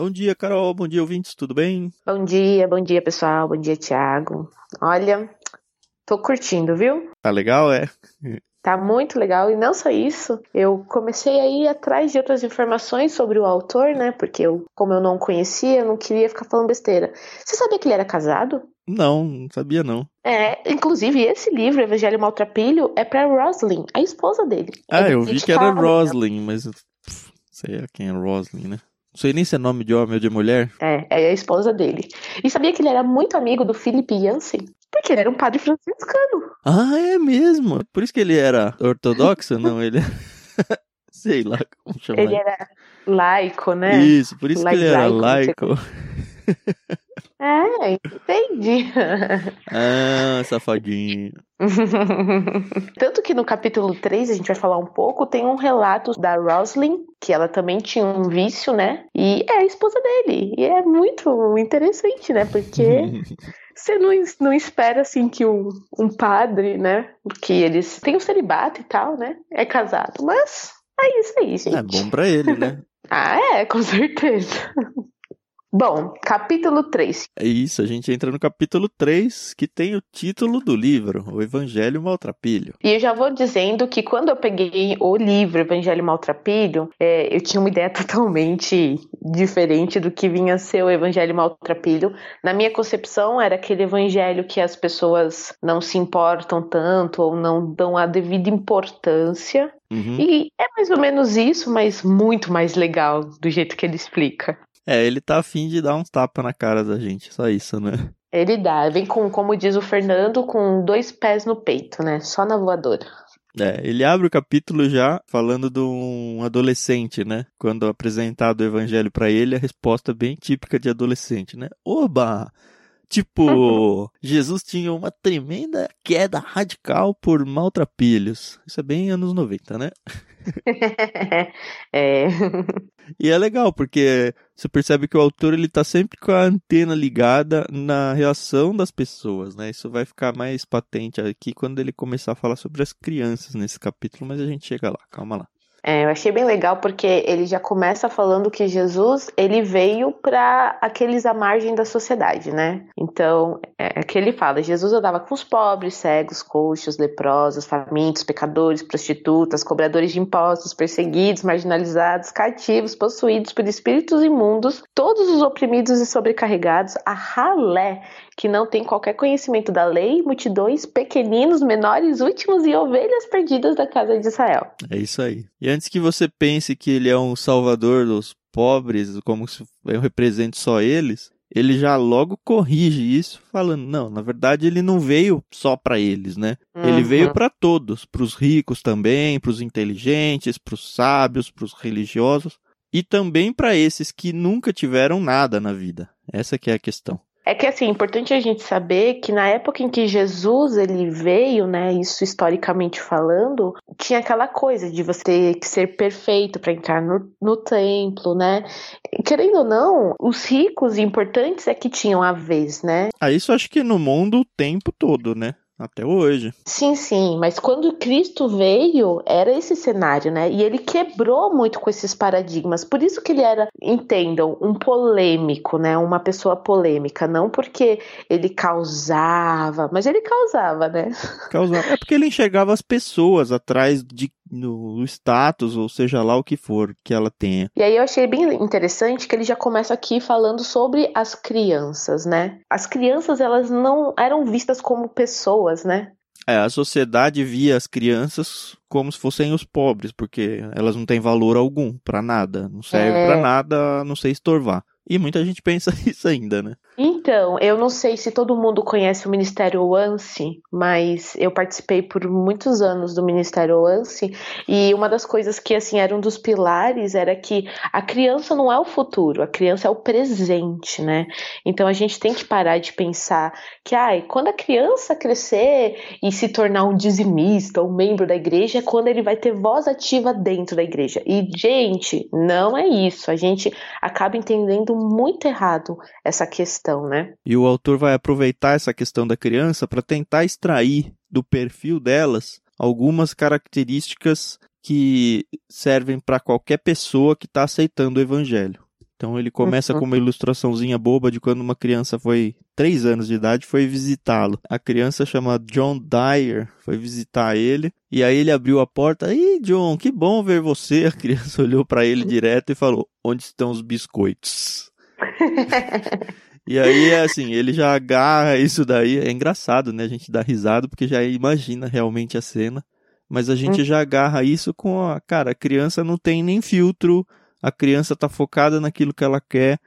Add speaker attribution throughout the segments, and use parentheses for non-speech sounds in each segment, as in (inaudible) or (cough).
Speaker 1: Bom dia, Carol. Bom dia, ouvintes. Tudo bem?
Speaker 2: Bom dia, bom dia, pessoal. Bom dia, Thiago. Olha, tô curtindo, viu?
Speaker 1: Tá legal, é?
Speaker 2: Tá muito legal. E não só isso, eu comecei a ir atrás de outras informações sobre o autor, né? Porque eu, como eu não conhecia, eu não queria ficar falando besteira. Você sabia que ele era casado?
Speaker 1: Não, não sabia não.
Speaker 2: É, inclusive esse livro, Evangelho Maltrapilho, é pra Roslyn, a esposa dele.
Speaker 1: Ah, eu vi que era
Speaker 2: dedicava-
Speaker 1: Roslyn, mas pff, sei quem é Roslyn, né? Não sei nem se é nome de homem ou de mulher.
Speaker 2: É, é a esposa dele. E sabia que ele era muito amigo do Philip Yancey? Porque ele era um padre franciscano.
Speaker 1: Ah, é mesmo. Por isso que ele era ortodoxo? Não, ele (laughs) sei lá como chamar.
Speaker 2: Ele era laico, né?
Speaker 1: Isso, por isso que ele era
Speaker 2: Laico,
Speaker 1: laico.
Speaker 2: É, entendi. (laughs)
Speaker 1: Ah, safadinho. (laughs)
Speaker 2: Tanto que no capítulo 3, a gente vai falar um pouco, tem um relato da Roslyn, que ela também tinha um vício, né? E é a esposa dele. E é muito interessante, né? Porque (laughs) você não, não espera, assim, que um, um padre, né? Que eles têm um celibato e tal, né? É casado. Mas é isso aí, gente.
Speaker 1: É bom pra ele, né?
Speaker 2: Ah, é, com certeza. Bom, capítulo 3.
Speaker 1: É isso, a gente entra no capítulo 3, que tem o título do livro, O Evangelho Maltrapilho.
Speaker 2: E eu já vou dizendo que quando eu peguei o livro Evangelho Maltrapilho, é, eu tinha uma ideia (laughs) totalmente diferente do que vinha a ser o Evangelho Maltrapilho. Na minha concepção, era aquele evangelho que as pessoas não se importam tanto ou não dão a devida importância.
Speaker 1: Uhum.
Speaker 2: E é mais ou menos isso, mas muito mais legal do jeito que ele explica.
Speaker 1: É, ele tá afim de dar uns tapas na cara da gente, só isso, né?
Speaker 2: Ele dá, vem com, como diz o Fernando, com dois pés no peito, né? Só na voadora.
Speaker 1: É, ele abre o capítulo já falando de um adolescente, né? Quando apresentado o evangelho pra ele, a resposta é bem típica de adolescente, né? Oba! Tipo, (laughs) Jesus tinha uma tremenda queda radical por maltrapilhos. Isso é bem anos 90, né? (laughs)
Speaker 2: é.
Speaker 1: E é legal, porque você percebe que o autor ele tá sempre com a antena ligada na reação das pessoas, né? Isso vai ficar mais patente aqui quando ele começar a falar sobre as crianças nesse capítulo, mas a gente chega lá, calma lá.
Speaker 2: É, eu achei bem legal porque ele já começa falando que Jesus ele veio para aqueles à margem da sociedade, né? Então, é que ele fala: Jesus andava com os pobres, cegos, coxos, leprosos, famintos, pecadores, prostitutas, cobradores de impostos, perseguidos, marginalizados, cativos, possuídos por espíritos imundos, todos os oprimidos e sobrecarregados, a ralé que não tem qualquer conhecimento da lei, multidões, pequeninos, menores, últimos e ovelhas perdidas da casa de Israel.
Speaker 1: É isso aí. E antes que você pense que ele é um salvador dos pobres, como se eu represente só eles, ele já logo corrige isso, falando: não, na verdade ele não veio só para eles, né? Uhum. Ele veio para todos, para os ricos também, para os inteligentes, para os sábios, para os religiosos e também para esses que nunca tiveram nada na vida. Essa que é a questão.
Speaker 2: É que assim, é importante a gente saber que na época em que Jesus ele veio, né, isso historicamente falando, tinha aquela coisa de você ter que ser perfeito para entrar no, no templo, né? Querendo ou não, os ricos e importantes é que tinham a vez, né?
Speaker 1: Ah, isso acho que no mundo o tempo todo, né? Até hoje.
Speaker 2: Sim, sim, mas quando Cristo veio, era esse cenário, né? E ele quebrou muito com esses paradigmas. Por isso que ele era, entendam, um polêmico, né? Uma pessoa polêmica. Não porque ele causava, mas ele causava, né?
Speaker 1: Causava. É porque ele enxergava as pessoas atrás de no status, ou seja lá o que for que ela tenha.
Speaker 2: E aí eu achei bem interessante que ele já começa aqui falando sobre as crianças, né? As crianças, elas não eram vistas como pessoas, né?
Speaker 1: É, a sociedade via as crianças como se fossem os pobres, porque elas não têm valor algum para nada, não serve é... para nada, a não sei estorvar. E muita gente pensa (laughs) isso ainda, né?
Speaker 2: Então, eu não sei se todo mundo conhece o Ministério OANSI, mas eu participei por muitos anos do Ministério OANSI e uma das coisas que, assim, era um dos pilares era que a criança não é o futuro, a criança é o presente, né? Então a gente tem que parar de pensar que, ai, quando a criança crescer e se tornar um dizimista um membro da igreja, é quando ele vai ter voz ativa dentro da igreja. E, gente, não é isso. A gente acaba entendendo muito errado essa questão, né?
Speaker 1: E o autor vai aproveitar essa questão da criança para tentar extrair do perfil delas algumas características que servem para qualquer pessoa que está aceitando o evangelho. Então ele começa com uma ilustraçãozinha boba de quando uma criança foi três anos de idade foi visitá-lo. A criança chama John Dyer foi visitar ele e aí ele abriu a porta. Ih, John, que bom ver você. A criança (laughs) olhou para ele direto e falou: Onde estão os biscoitos? E aí, assim, ele já agarra isso daí. É engraçado, né? A gente dá risada porque já imagina realmente a cena. Mas a gente hum. já agarra isso com a. Cara, a criança não tem nem filtro. A criança tá focada naquilo que ela quer.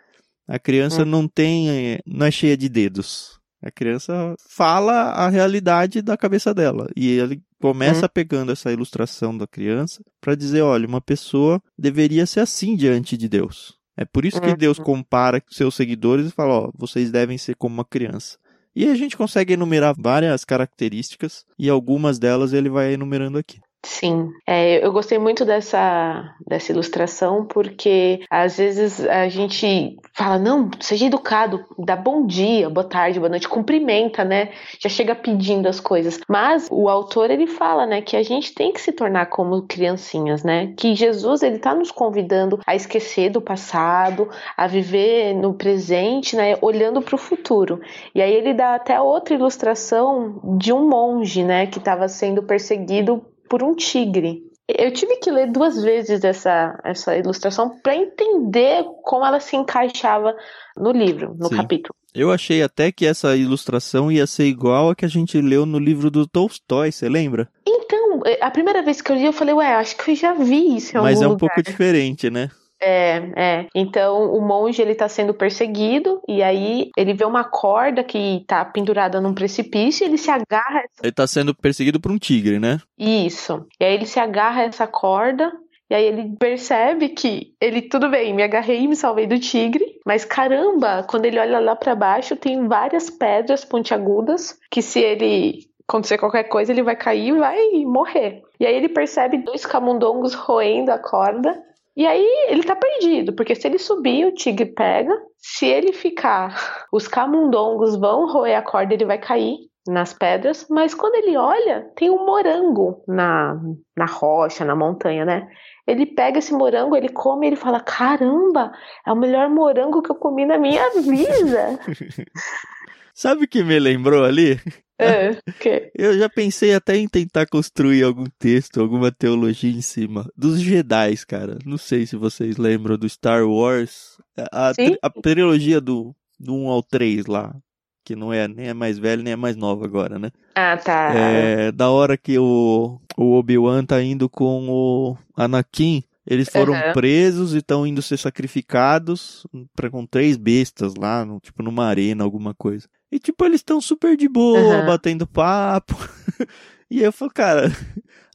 Speaker 1: A criança hum. não tem. Não é cheia de dedos. A criança fala a realidade da cabeça dela. E ele começa hum. pegando essa ilustração da criança para dizer: olha, uma pessoa deveria ser assim diante de Deus. É por isso que uhum. Deus compara seus seguidores e fala: ó, vocês devem ser como uma criança. E a gente consegue enumerar várias características e algumas delas ele vai enumerando aqui.
Speaker 2: Sim, é, eu gostei muito dessa, dessa ilustração porque às vezes a gente fala, não, seja educado, dá bom dia, boa tarde, boa noite, cumprimenta, né? Já chega pedindo as coisas. Mas o autor ele fala, né, que a gente tem que se tornar como criancinhas, né? Que Jesus ele tá nos convidando a esquecer do passado, a viver no presente, né, olhando para o futuro. E aí ele dá até outra ilustração de um monge, né, que estava sendo perseguido por um tigre. Eu tive que ler duas vezes essa, essa ilustração para entender como ela se encaixava no livro, no Sim. capítulo.
Speaker 1: Eu achei até que essa ilustração ia ser igual a que a gente leu no livro do Tolstói, você lembra?
Speaker 2: Então, a primeira vez que eu li, eu falei, ué, acho que eu já vi isso em
Speaker 1: Mas
Speaker 2: algum
Speaker 1: é um
Speaker 2: lugar.
Speaker 1: pouco diferente, né?
Speaker 2: É, é. Então o monge ele tá sendo perseguido e aí ele vê uma corda que tá pendurada num precipício e ele se agarra.
Speaker 1: Ele tá sendo perseguido por um tigre, né?
Speaker 2: Isso. E aí ele se agarra a essa corda e aí ele percebe que ele, tudo bem, me agarrei e me salvei do tigre, mas caramba, quando ele olha lá para baixo, tem várias pedras pontiagudas que se ele acontecer qualquer coisa, ele vai cair e vai morrer. E aí ele percebe dois camundongos roendo a corda e aí ele tá perdido, porque se ele subir, o tigre pega. Se ele ficar, (laughs) os camundongos vão roer a corda, ele vai cair nas pedras. Mas quando ele olha, tem um morango na, na rocha, na montanha, né? Ele pega esse morango, ele come e ele fala: Caramba, é o melhor morango que eu comi na minha (laughs) vida. (laughs)
Speaker 1: Sabe o que me lembrou ali?
Speaker 2: É, (laughs) okay.
Speaker 1: Eu já pensei até em tentar construir algum texto, alguma teologia em cima dos Jedi, cara. Não sei se vocês lembram do Star Wars, a, tri a trilogia do, do 1 ao 3 lá, que não é nem é mais velho nem é mais nova agora, né?
Speaker 2: Ah, tá.
Speaker 1: É, da hora que o, o Obi-Wan tá indo com o Anakin, eles foram uhum. presos e estão indo ser sacrificados pra, com três bestas lá, no, tipo numa arena, alguma coisa. E tipo, eles estão super de boa, uhum. batendo papo. (laughs) e eu falo, cara,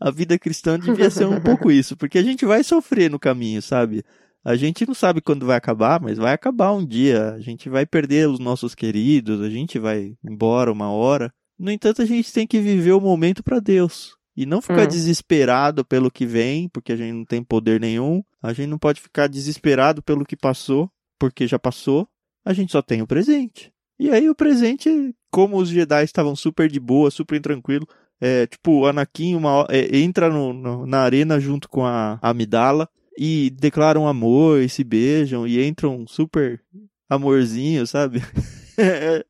Speaker 1: a vida cristã devia ser um (laughs) pouco isso, porque a gente vai sofrer no caminho, sabe? A gente não sabe quando vai acabar, mas vai acabar um dia. A gente vai perder os nossos queridos, a gente vai embora uma hora. No entanto, a gente tem que viver o momento para Deus. E não ficar uhum. desesperado pelo que vem, porque a gente não tem poder nenhum. A gente não pode ficar desesperado pelo que passou, porque já passou. A gente só tem o presente. E aí o presente, como os Jedi estavam super de boa, super tranquilo, é, tipo, o Anakin uma, é, entra no, no, na arena junto com a Amidala e declaram amor e se beijam e entram super amorzinho, sabe? (laughs) é,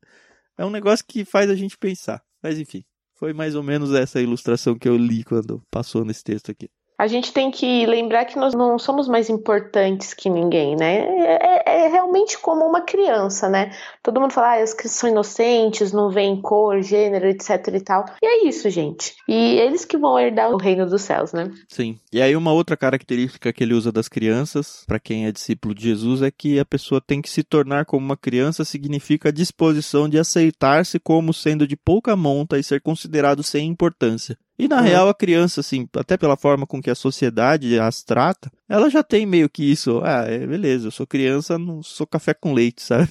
Speaker 1: é um negócio que faz a gente pensar. Mas enfim, foi mais ou menos essa ilustração que eu li quando passou nesse texto aqui
Speaker 2: a gente tem que lembrar que nós não somos mais importantes que ninguém, né? É, é, é realmente como uma criança, né? Todo mundo fala, ah, as crianças são inocentes, não veem cor, gênero, etc e tal. E é isso, gente. E eles que vão herdar o reino dos céus, né?
Speaker 1: Sim. E aí uma outra característica que ele usa das crianças, para quem é discípulo de Jesus, é que a pessoa tem que se tornar como uma criança significa a disposição de aceitar-se como sendo de pouca monta e ser considerado sem importância. E na uhum. real, a criança, assim, até pela forma com que a sociedade as trata, ela já tem meio que isso. Ah, é, beleza, eu sou criança, não sou café com leite, sabe?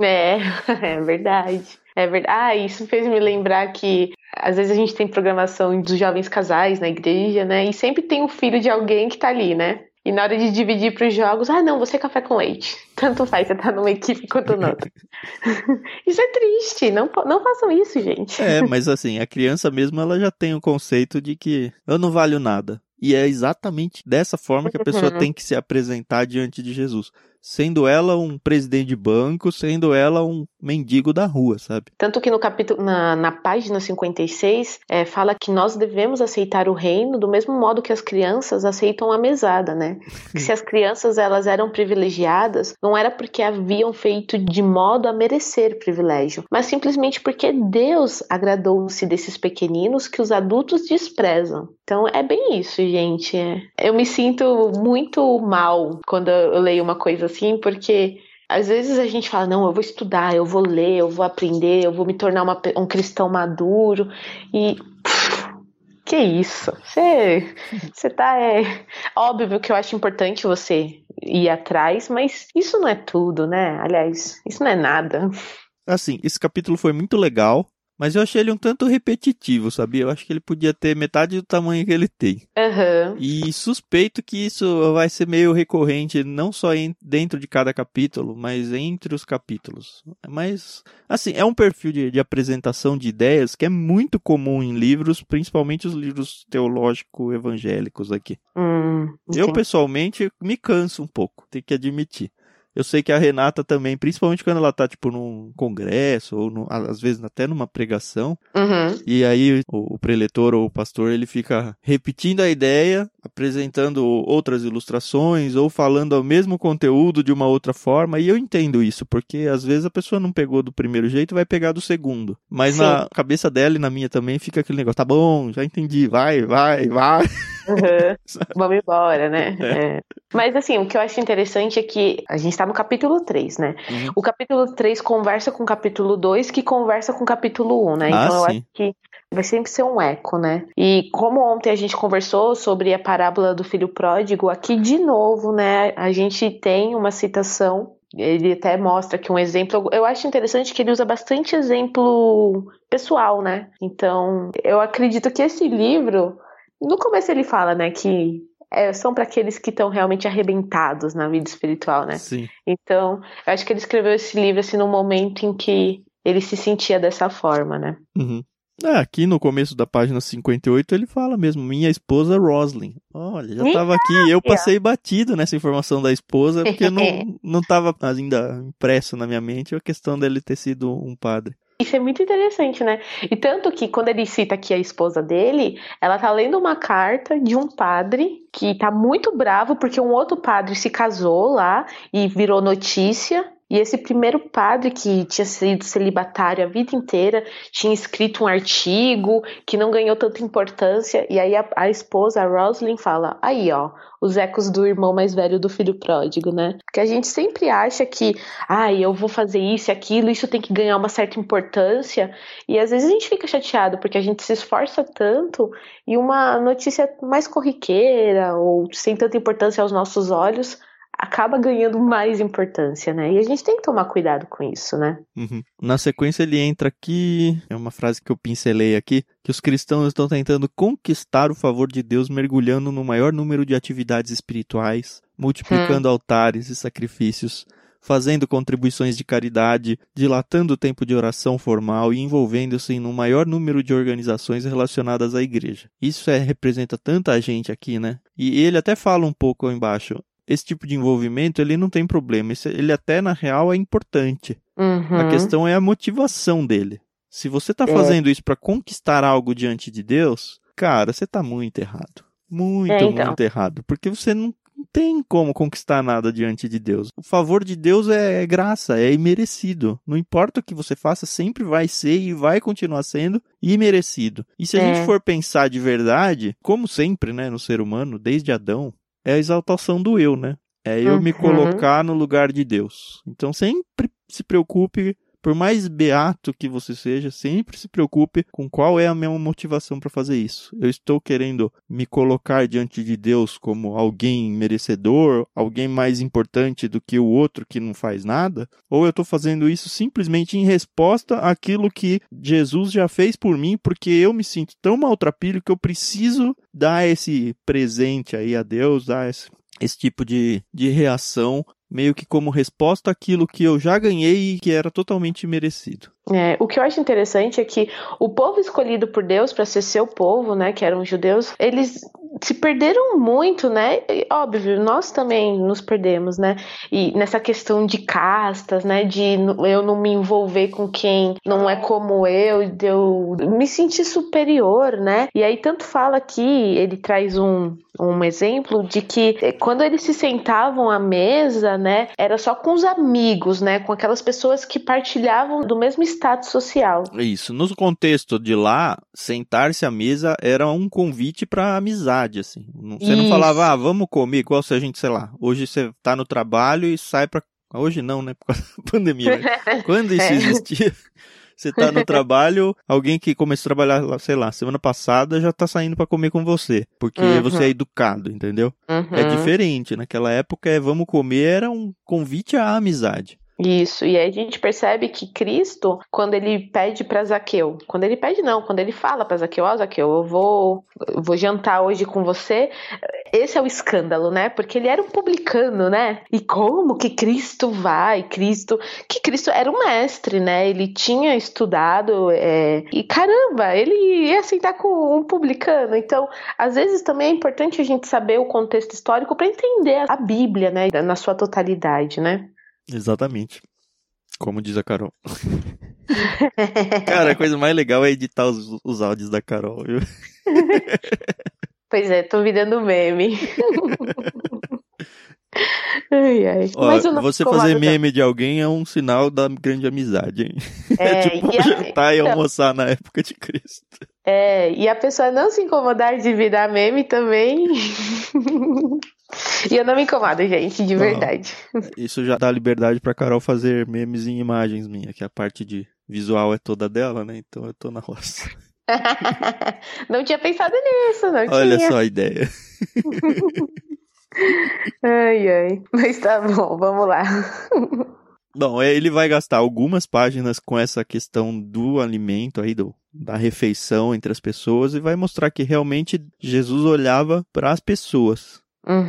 Speaker 2: É, (laughs) é verdade. É verdade. Ah, isso fez me lembrar que às vezes a gente tem programação dos jovens casais na igreja, né? E sempre tem o filho de alguém que tá ali, né? E na hora de dividir para os jogos, ah, não, você é café com leite. (laughs) Tanto faz, você tá numa equipe quanto noutra. (laughs) isso é triste, não, não façam isso, gente.
Speaker 1: É, (laughs) mas assim, a criança mesmo, ela já tem o conceito de que eu não valho nada. E é exatamente dessa forma que a pessoa uhum. tem que se apresentar diante de Jesus sendo ela um presidente de banco, sendo ela um mendigo da rua, sabe?
Speaker 2: Tanto que no capítulo, na, na página 56, é, fala que nós devemos aceitar o reino do mesmo modo que as crianças aceitam a mesada, né? que se as crianças elas eram privilegiadas, não era porque haviam feito de modo a merecer privilégio, mas simplesmente porque Deus agradou-se desses pequeninos que os adultos desprezam. Então é bem isso, gente. Eu me sinto muito mal quando eu leio uma coisa assim, porque às vezes a gente fala, não, eu vou estudar, eu vou ler, eu vou aprender, eu vou me tornar uma, um cristão maduro e. que isso? Você, você tá. É, óbvio que eu acho importante você ir atrás, mas isso não é tudo, né? Aliás, isso não é nada.
Speaker 1: Assim, esse capítulo foi muito legal. Mas eu achei ele um tanto repetitivo, sabia? Eu acho que ele podia ter metade do tamanho que ele tem.
Speaker 2: Uhum.
Speaker 1: E suspeito que isso vai ser meio recorrente, não só dentro de cada capítulo, mas entre os capítulos. Mas, assim, é um perfil de, de apresentação de ideias que é muito comum em livros, principalmente os livros teológico-evangélicos aqui.
Speaker 2: Hum,
Speaker 1: eu, pessoalmente, me canso um pouco, tenho que admitir. Eu sei que a Renata também, principalmente quando ela tá, tipo, num congresso, ou no, às vezes até numa pregação,
Speaker 2: uhum.
Speaker 1: e aí o, o, preletor ou o pastor, ele fica repetindo a ideia, apresentando outras ilustrações, ou falando o mesmo conteúdo de uma outra forma, e eu entendo isso, porque às vezes a pessoa não pegou do primeiro jeito e vai pegar do segundo. Mas Sim. na cabeça dela e na minha também fica aquele negócio, tá bom, já entendi, vai, vai, vai.
Speaker 2: Uhum. (laughs) Vamos embora, né? É. É. Mas assim, o que eu acho interessante é que a gente tá no capítulo 3, né? Uhum. O capítulo 3 conversa com o capítulo 2, que conversa com o capítulo 1, né? Então ah, eu acho que vai sempre ser um eco, né? E como ontem a gente conversou sobre a parábola do filho pródigo, aqui de novo, né, a gente tem uma citação ele até mostra aqui um exemplo. Eu acho interessante que ele usa bastante exemplo pessoal, né? Então, eu acredito que esse livro no começo ele fala, né, que é, são para aqueles que estão realmente arrebentados na vida espiritual, né?
Speaker 1: Sim.
Speaker 2: Então, eu acho que ele escreveu esse livro assim num momento em que ele se sentia dessa forma, né?
Speaker 1: Uhum. É, aqui no começo da página 58 ele fala mesmo, minha esposa Roslyn. Olha, já estava aqui, eu passei batido nessa informação da esposa, porque (laughs) não, não tava ainda impresso na minha mente a questão dele ter sido um padre.
Speaker 2: Isso é muito interessante, né? E tanto que quando ele cita aqui a esposa dele, ela tá lendo uma carta de um padre que tá muito bravo porque um outro padre se casou lá e virou notícia e esse primeiro padre, que tinha sido celibatário a vida inteira, tinha escrito um artigo que não ganhou tanta importância. E aí a, a esposa, a Roslyn, fala: aí, ó, os ecos do irmão mais velho do filho pródigo, né? Porque a gente sempre acha que, ai, ah, eu vou fazer isso e aquilo, isso tem que ganhar uma certa importância. E às vezes a gente fica chateado porque a gente se esforça tanto e uma notícia mais corriqueira ou sem tanta importância aos nossos olhos acaba ganhando mais importância, né? E a gente tem que tomar cuidado com isso, né?
Speaker 1: Uhum. Na sequência ele entra aqui, é uma frase que eu pincelei aqui, que os cristãos estão tentando conquistar o favor de Deus mergulhando no maior número de atividades espirituais, multiplicando hum. altares e sacrifícios, fazendo contribuições de caridade, dilatando o tempo de oração formal e envolvendo-se um maior número de organizações relacionadas à igreja. Isso é, representa tanta gente aqui, né? E ele até fala um pouco embaixo. Esse tipo de envolvimento ele não tem problema, ele até na real é importante.
Speaker 2: Uhum.
Speaker 1: A questão é a motivação dele. Se você está
Speaker 2: É.
Speaker 1: fazendo isso para conquistar algo diante de Deus, cara, você está muito errado. Muito,
Speaker 2: É, então.
Speaker 1: muito errado. Porque você não tem como conquistar nada diante de Deus. O favor de Deus é graça, é imerecido. Não importa o que você faça, sempre vai ser e vai continuar sendo imerecido. E se a
Speaker 2: É.
Speaker 1: gente for pensar de verdade, como sempre, né, no ser humano, desde Adão, é a exaltação do eu, né? É eu me
Speaker 2: Uhum.
Speaker 1: colocar no lugar de Deus. Então sempre se preocupe, por mais beato que você seja, sempre se preocupe com qual é a minha motivação para fazer isso. Eu estou querendo me colocar diante de Deus como alguém merecedor, alguém mais importante do que o outro que não faz nada? Ou eu estou fazendo isso simplesmente em resposta àquilo que Jesus já fez por mim, porque eu me sinto tão maltrapilho que eu preciso dar esse presente aí a Deus, dar esse, esse tipo de, de reação, meio que como resposta àquilo que eu já ganhei e que era totalmente merecido.
Speaker 2: É, o que eu acho interessante é que o povo escolhido por Deus para ser seu povo, né, que eram os judeus, eles se perderam muito, né? E, óbvio, nós também nos perdemos, né? E nessa questão de castas, né, de eu não me envolver com quem não é como eu, de eu me sentir superior, né? E aí tanto fala aqui, ele traz um um exemplo de que eh, quando eles se sentavam à mesa, né, era só com os amigos, né, com aquelas pessoas que partilhavam do mesmo status social.
Speaker 1: Isso. No contexto de lá, sentar-se à mesa era um convite para amizade, assim. Não- Você não falava, ah, vamos comer, igual se a gente, sei lá, hoje você tá no trabalho e sai pra. Hoje não, né? (laughs) Por causa da pandemia. (laughs) Quando isso
Speaker 2: É.
Speaker 1: existia, (laughs) você tá no trabalho, alguém que começou a trabalhar, lá, sei lá, semana passada já tá saindo pra comer com você. Porque
Speaker 2: Uhum.
Speaker 1: você é educado, entendeu? É
Speaker 2: Uhum.
Speaker 1: diferente. Naquela época, é vamos comer era um convite à amizade.
Speaker 2: Isso, e aí a gente percebe que Cristo, quando ele pede para Zaqueu, quando ele pede não, quando ele fala para Zaqueu, ó Zaqueu, eu vou, eu vou jantar hoje com você, esse é o escândalo, né? Porque ele era um publicano, né? E como que Cristo vai? Cristo, que Cristo era um mestre, né? Ele tinha estudado, é, e caramba, ele ia sentar com um publicano. Então, às vezes também é importante a gente saber o contexto histórico para entender a Bíblia, né? Na sua totalidade, né?
Speaker 1: Exatamente. Como diz a Carol. (laughs) Cara, a coisa mais legal é editar os, os áudios da Carol, viu? (laughs)
Speaker 2: Pois é, tô virando meme. (laughs) ai, ai.
Speaker 1: Ó, você fazer meme de alguém é um sinal da grande amizade, hein?
Speaker 2: É,
Speaker 1: tipo
Speaker 2: e a-
Speaker 1: jantar e
Speaker 2: então,
Speaker 1: almoçar na época de Cristo.
Speaker 2: é, e a pessoa não se incomodar de virar meme também. E eu não me incomodo, gente, de
Speaker 1: Não.
Speaker 2: verdade.
Speaker 1: Isso já dá liberdade pra Carol fazer memes em imagens minha, que a parte de visual é toda dela, né? Então eu tô na roça. (laughs)
Speaker 2: não tinha pensado nisso, não
Speaker 1: Olha
Speaker 2: tinha.
Speaker 1: só a ideia. (laughs)
Speaker 2: Ai, ai. Mas tá bom, vamos lá.
Speaker 1: Bom, é, ele vai gastar algumas páginas com essa questão do alimento aí, do, da refeição entre as pessoas, e vai mostrar que realmente Jesus olhava para as pessoas.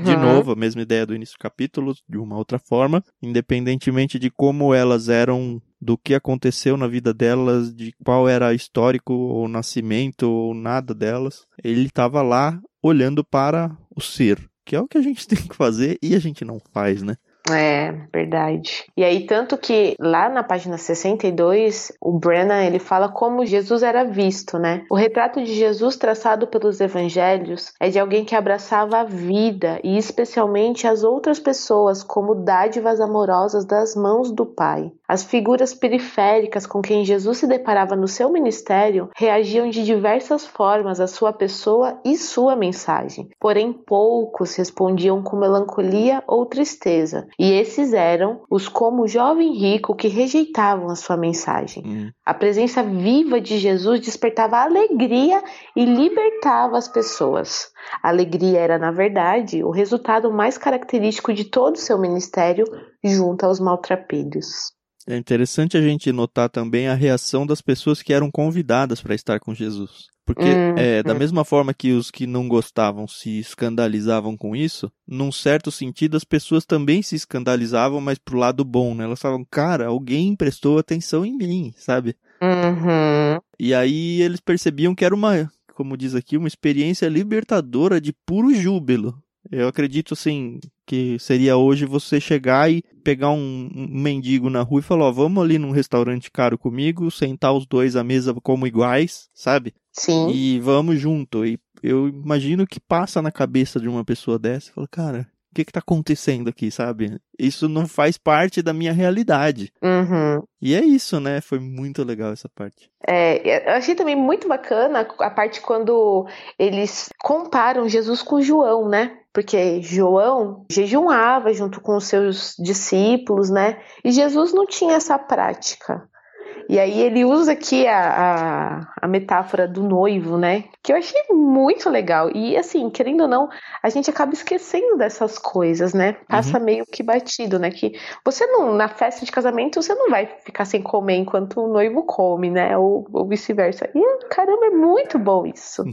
Speaker 1: De
Speaker 2: Uhum.
Speaker 1: novo, a mesma ideia do início do capítulo, de uma outra forma, independentemente de como elas eram, do que aconteceu na vida delas, de qual era histórico ou nascimento ou nada delas, ele estava lá olhando para o ser, que é o que a gente (laughs) tem que fazer e a gente não faz, né?
Speaker 2: É, verdade. E aí, tanto que lá na página 62, o Brennan, ele fala como Jesus era visto, né? O retrato de Jesus traçado pelos evangelhos é de alguém que abraçava a vida e especialmente as outras pessoas como dádivas amorosas das mãos do Pai. As figuras periféricas com quem Jesus se deparava no seu ministério reagiam de diversas formas à sua pessoa e sua mensagem. Porém, poucos respondiam com melancolia ou tristeza, e esses eram os como o jovem rico que rejeitavam a sua mensagem.
Speaker 1: Hum.
Speaker 2: A presença viva de Jesus despertava alegria e libertava as pessoas. A alegria era, na verdade, o resultado mais característico de todo o seu ministério junto aos maltrapilhos.
Speaker 1: É interessante a gente notar também a reação das pessoas que eram convidadas para estar com Jesus. Porque, hum, é, da hum. mesma forma que os que não gostavam se escandalizavam com isso, num certo sentido as pessoas também se escandalizavam, mas pro lado bom, né? Elas falavam, cara, alguém prestou atenção em mim, sabe?
Speaker 2: Uhum.
Speaker 1: E aí eles percebiam que era uma, como diz aqui, uma experiência libertadora de puro júbilo. Eu acredito, assim, que seria hoje você chegar e pegar um, um mendigo na rua e falar, ó, vamos ali num restaurante caro comigo, sentar os dois à mesa como iguais, sabe?
Speaker 2: Sim.
Speaker 1: E vamos junto. E eu imagino que passa na cabeça de uma pessoa dessa, fala, cara, o que que tá acontecendo aqui, sabe? Isso não faz parte da minha realidade.
Speaker 2: Uhum.
Speaker 1: E é isso, né? Foi muito legal essa parte.
Speaker 2: É, eu achei também muito bacana a parte quando eles comparam Jesus com João, né? Porque João jejuava junto com os seus discípulos, né? E Jesus não tinha essa prática. E aí ele usa aqui a, a, a, metáfora do noivo, né? Que eu achei muito legal. E assim, querendo ou não, a gente acaba esquecendo dessas coisas, né? Passa uhum. meio que batido, né? Que você não, na festa de casamento, você não vai ficar sem comer enquanto o noivo come, né? Ou, ou vice-versa. E caramba, é muito bom isso.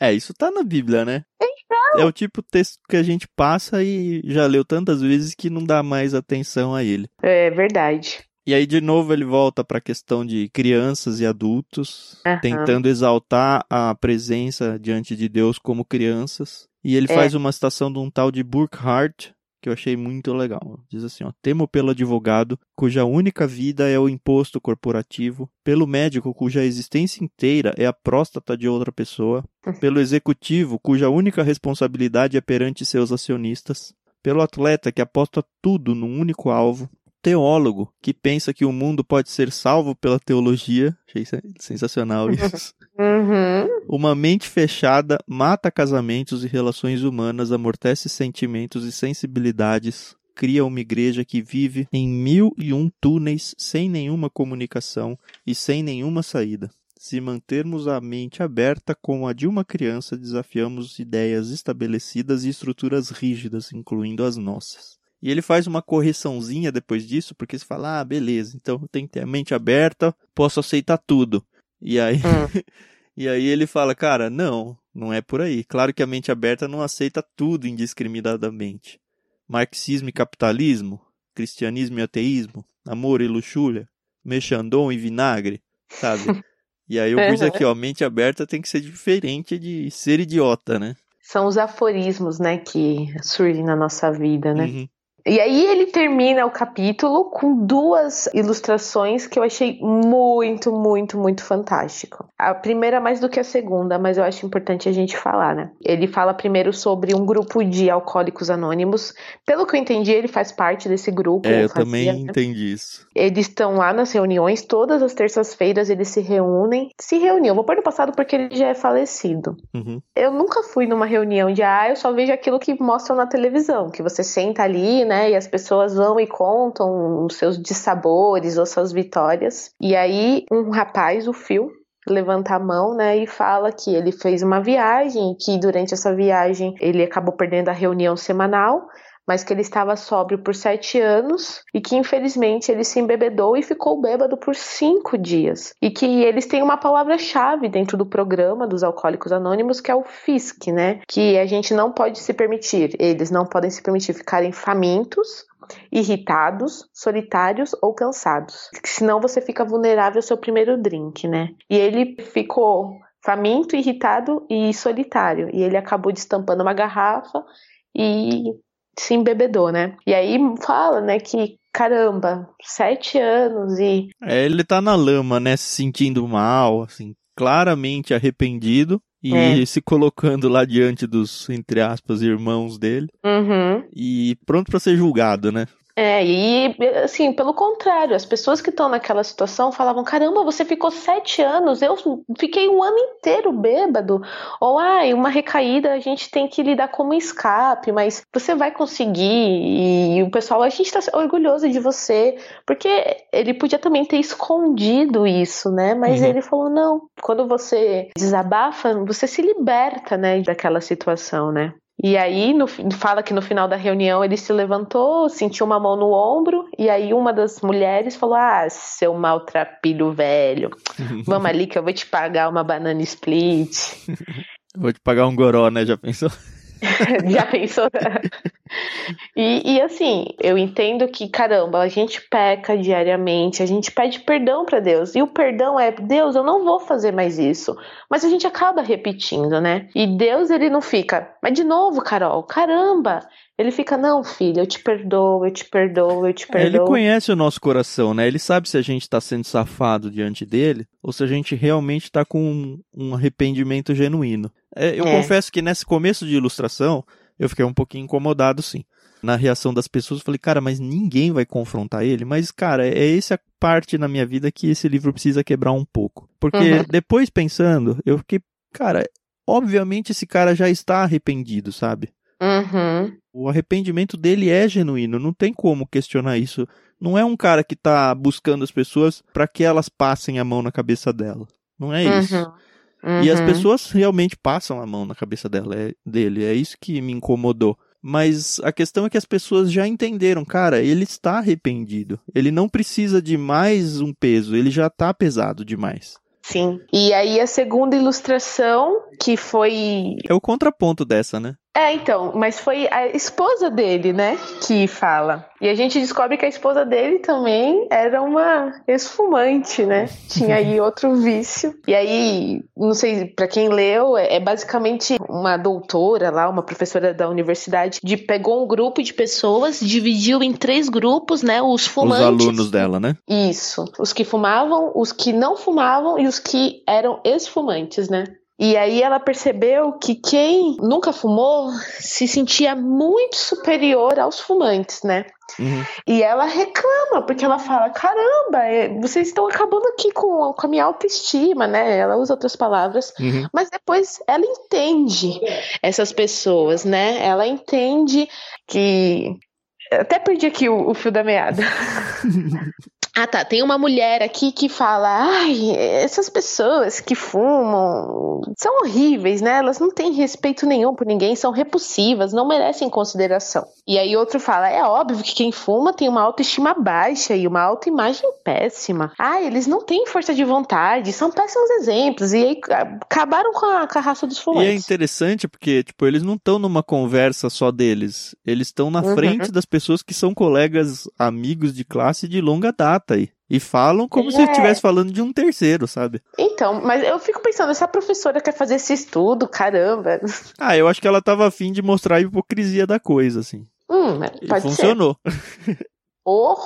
Speaker 1: É, isso tá na Bíblia, né? Então... É o tipo de texto que a gente passa e já leu tantas vezes que não dá mais atenção a ele.
Speaker 2: É verdade.
Speaker 1: E aí, de novo, ele volta para a questão de crianças e adultos, uhum. tentando exaltar a presença diante de Deus como crianças. E ele é. faz uma citação de um tal de Burkhardt, que eu achei muito legal. Diz assim, ó, temo pelo advogado, cuja única vida é o imposto corporativo, pelo médico cuja existência inteira é a próstata de outra pessoa, (laughs) pelo executivo cuja única responsabilidade é perante seus acionistas, pelo atleta que aposta tudo num único alvo, teólogo que pensa que o mundo pode ser salvo pela teologia. Achei sensacional (laughs) isso.
Speaker 2: Uhum.
Speaker 1: Uma mente fechada mata casamentos e relações humanas, amortece sentimentos e sensibilidades, cria uma igreja que vive em mil e um túneis sem nenhuma comunicação e sem nenhuma saída. Se mantermos a mente aberta como a de uma criança, desafiamos ideias estabelecidas e estruturas rígidas, incluindo as nossas. E ele faz uma correçãozinha depois disso, porque você fala, ah, beleza, então tem que ter a mente aberta, posso aceitar tudo. E aí, hum. (laughs) e aí ele fala, cara, não, não é por aí. Claro que a mente aberta não aceita tudo indiscriminadamente. Marxismo e capitalismo, cristianismo e ateísmo, amor e luxúria, mexandom e vinagre, sabe? E aí eu (laughs) pus aqui, ó, mente aberta tem que ser diferente de ser idiota, né?
Speaker 2: São os aforismos, né, que surgem na nossa vida, né? Uhum. E aí ele termina o capítulo com duas ilustrações que eu achei muito, muito, muito fantástico. A primeira mais do que a segunda, mas eu acho importante a gente falar, né? Ele fala primeiro sobre um grupo de alcoólicos anônimos. Pelo que eu entendi, ele faz parte desse grupo.
Speaker 1: É, eu fazia, também né? entendi isso.
Speaker 2: Eles estão lá nas reuniões, todas as terças-feiras eles se reúnem. Se reuniam, vou pôr no passado porque ele já é falecido.
Speaker 1: Uhum.
Speaker 2: Eu nunca fui numa reunião de, ah, eu só vejo aquilo que mostram na televisão, que você senta ali, né? Né? E as pessoas vão e contam os seus dissabores ou suas vitórias. E aí, um rapaz, o Phil, levanta a mão, né, e fala que ele fez uma viagem, que durante essa viagem ele acabou perdendo a reunião semanal, mas que ele estava sóbrio por sete anos e que infelizmente ele se embebedou e ficou bêbado por cinco dias. E que eles têm uma palavra-chave dentro do programa dos Alcoólicos Anônimos que é o FISC, né? Que a gente não pode se permitir, eles não podem se permitir ficarem famintos, irritados, solitários ou cansados. Senão você fica vulnerável ao seu primeiro drink, né? E ele ficou faminto, irritado e solitário. E ele acabou destampando uma garrafa e se embebedou, né? E aí fala, né, que caramba, sete anos e.
Speaker 1: É, ele tá na lama, né? Se sentindo mal, assim, claramente arrependido. E é. se colocando lá diante dos, entre aspas, irmãos dele.
Speaker 2: Uhum.
Speaker 1: E pronto para ser julgado, né?
Speaker 2: É, e assim, pelo contrário, as pessoas que estão naquela situação falavam: caramba, você ficou sete anos, eu fiquei um ano inteiro bêbado. Ou, ai, uma recaída a gente tem que lidar como escape, mas você vai conseguir. E o pessoal, a gente tá orgulhoso de você, porque ele podia também ter escondido isso, né? Mas uhum. ele falou: não, quando você desabafa, você se liberta, né, daquela situação, né? E aí no, fala que no final da reunião ele se levantou, sentiu uma mão no ombro, e aí uma das mulheres falou: Ah, seu maltrapilho velho, (laughs) vamos ali que eu vou te pagar uma banana split.
Speaker 1: vou te pagar um goró, né? Já pensou? (laughs)
Speaker 2: Já pensou? (laughs) e, e, assim, eu entendo que, caramba, a gente peca diariamente, a gente pede perdão para Deus. E o perdão é, Deus, eu não vou fazer mais isso. Mas a gente acaba repetindo, né? E Deus, ele não fica, mas de novo, Carol, caramba. Ele fica, não, filho, eu te perdoo, eu te perdoo, eu te perdoo.
Speaker 1: Ele conhece o nosso coração, né? Ele sabe se a gente está sendo safado diante dele ou se a gente realmente está com um, um arrependimento genuíno. É, eu é. confesso que nesse começo de ilustração, eu fiquei um pouquinho incomodado, sim. Na reação das pessoas, eu falei, cara, mas ninguém vai confrontar ele. Mas, cara, é essa parte na minha vida que esse livro precisa quebrar um pouco. Porque uhum. depois pensando, eu fiquei, cara, obviamente esse cara já está arrependido, sabe?
Speaker 2: Uhum.
Speaker 1: O arrependimento dele é genuíno, não tem como questionar isso. Não é um cara que está buscando as pessoas para que elas passem a mão na cabeça dela. Não é isso. Uhum. E as uhum. pessoas realmente passam a mão na cabeça dela, é, dele. É isso que me incomodou. Mas a questão é que as pessoas já entenderam, cara, ele está arrependido. Ele não precisa de mais um peso, ele já está pesado demais.
Speaker 2: Sim. E aí a segunda ilustração, que foi.
Speaker 1: É o contraponto dessa, né?
Speaker 2: É, então, mas foi a esposa dele, né, que fala. E a gente descobre que a esposa dele também era uma esfumante, né? Tinha aí (laughs) outro vício. E aí, não sei, para quem leu, é, é basicamente uma doutora lá, uma professora da universidade, de pegou um grupo de pessoas, dividiu em três grupos, né? Os fumantes.
Speaker 1: Os alunos dela, né?
Speaker 2: Isso. Os que fumavam, os que não fumavam e os que eram esfumantes, né? E aí ela percebeu que quem nunca fumou se sentia muito superior aos fumantes, né? Uhum. E ela reclama, porque ela fala: caramba, é, vocês estão acabando aqui com, com a minha autoestima, né? Ela usa outras palavras, uhum. mas depois ela entende essas pessoas, né? Ela entende que. Até perdi aqui o, o fio da meada. (laughs) Ah, tá. Tem uma mulher aqui que fala: ai, essas pessoas que fumam são horríveis, né? Elas não têm respeito nenhum por ninguém, são repulsivas, não merecem consideração. E aí outro fala: é óbvio que quem fuma tem uma autoestima baixa e uma autoimagem péssima. Ah, eles não têm força de vontade, são péssimos exemplos. E aí acabaram com a, com a raça dos fumantes.
Speaker 1: E é interessante porque, tipo, eles não estão numa conversa só deles. Eles estão na uhum. frente das pessoas que são colegas, amigos de classe de longa data aí. E falam como é. se estivesse falando de um terceiro, sabe?
Speaker 2: Então, mas eu fico pensando, essa professora quer fazer esse estudo, caramba. (laughs)
Speaker 1: Ah, eu acho que ela tava afim de mostrar a hipocrisia da coisa, assim.
Speaker 2: Hum, pode
Speaker 1: e funcionou. (laughs)
Speaker 2: Oh.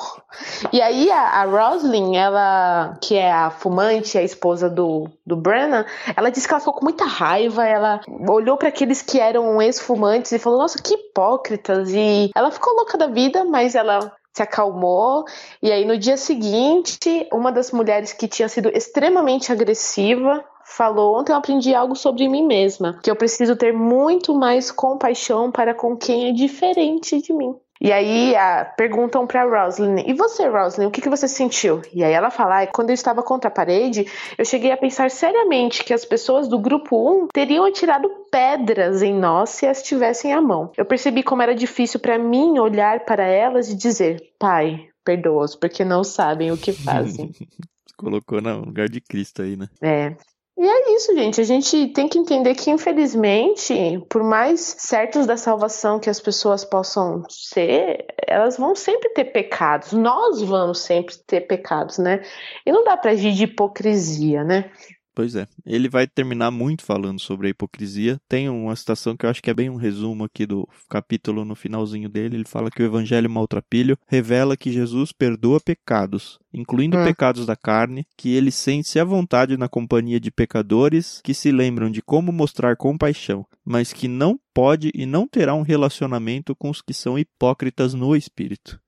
Speaker 2: E aí a, a Roslyn, ela, que é a fumante, a esposa do, do Brennan, ela disse que ela ficou com muita raiva, ela olhou para aqueles que eram ex-fumantes e falou, nossa, que hipócritas. E ela ficou louca da vida, mas ela se acalmou. E aí, no dia seguinte, uma das mulheres que tinha sido extremamente agressiva falou: Ontem eu aprendi algo sobre mim mesma, que eu preciso ter muito mais compaixão para com quem é diferente de mim. E aí a, perguntam para Roslyn: E você, Roslyn, o que, que você sentiu? E aí ela fala: ah, Quando eu estava contra a parede, eu cheguei a pensar seriamente que as pessoas do grupo 1 teriam atirado pedras em nós se as tivessem à mão. Eu percebi como era difícil para mim olhar para elas e dizer: Pai, perdoa-os, porque não sabem o que fazem. (laughs)
Speaker 1: Colocou no lugar de Cristo aí, né?
Speaker 2: É. E é isso, gente. A gente tem que entender que, infelizmente, por mais certos da salvação que as pessoas possam ser, elas vão sempre ter pecados. Nós vamos sempre ter pecados, né? E não dá pra agir de hipocrisia, né?
Speaker 1: Pois é. Ele vai terminar muito falando sobre a hipocrisia. Tem uma citação que eu acho que é bem um resumo aqui do capítulo no finalzinho dele. Ele fala que o evangelho maltrapilho revela que Jesus perdoa pecados, incluindo hum. pecados da carne, que ele sente-se à vontade na companhia de pecadores que se lembram de como mostrar compaixão, mas que não pode e não terá um relacionamento com os que são hipócritas no espírito.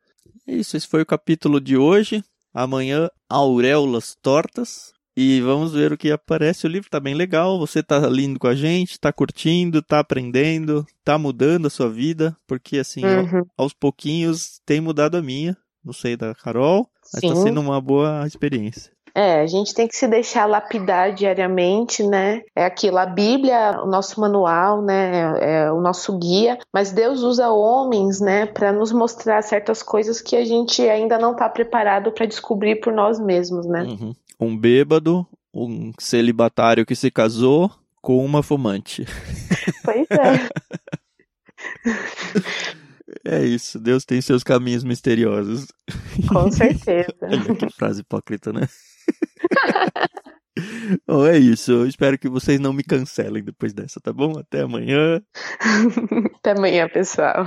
Speaker 1: É isso, esse foi o capítulo de hoje. Amanhã, auréolas tortas. E vamos ver o que aparece. O livro tá bem legal. Você tá lindo com a gente, tá curtindo, tá aprendendo, tá mudando a sua vida. Porque, assim, uhum. aos pouquinhos tem mudado a minha. Não sei da Carol, mas tá Sim. tá sendo uma boa experiência.
Speaker 2: É, a gente tem que se deixar lapidar diariamente, né? É aquilo, a Bíblia, o nosso manual, né? É o nosso guia, mas Deus usa homens, né, para nos mostrar certas coisas que a gente ainda não está preparado para descobrir por nós mesmos, né?
Speaker 1: Uhum. Um bêbado, um celibatário que se casou com uma fumante.
Speaker 2: Pois é. (laughs)
Speaker 1: É isso, Deus tem seus caminhos misteriosos.
Speaker 2: Com certeza. (laughs)
Speaker 1: que frase hipócrita, né? (laughs) bom, é isso. Eu espero que vocês não me cancelem depois dessa, tá bom? Até amanhã.
Speaker 2: Até amanhã, pessoal.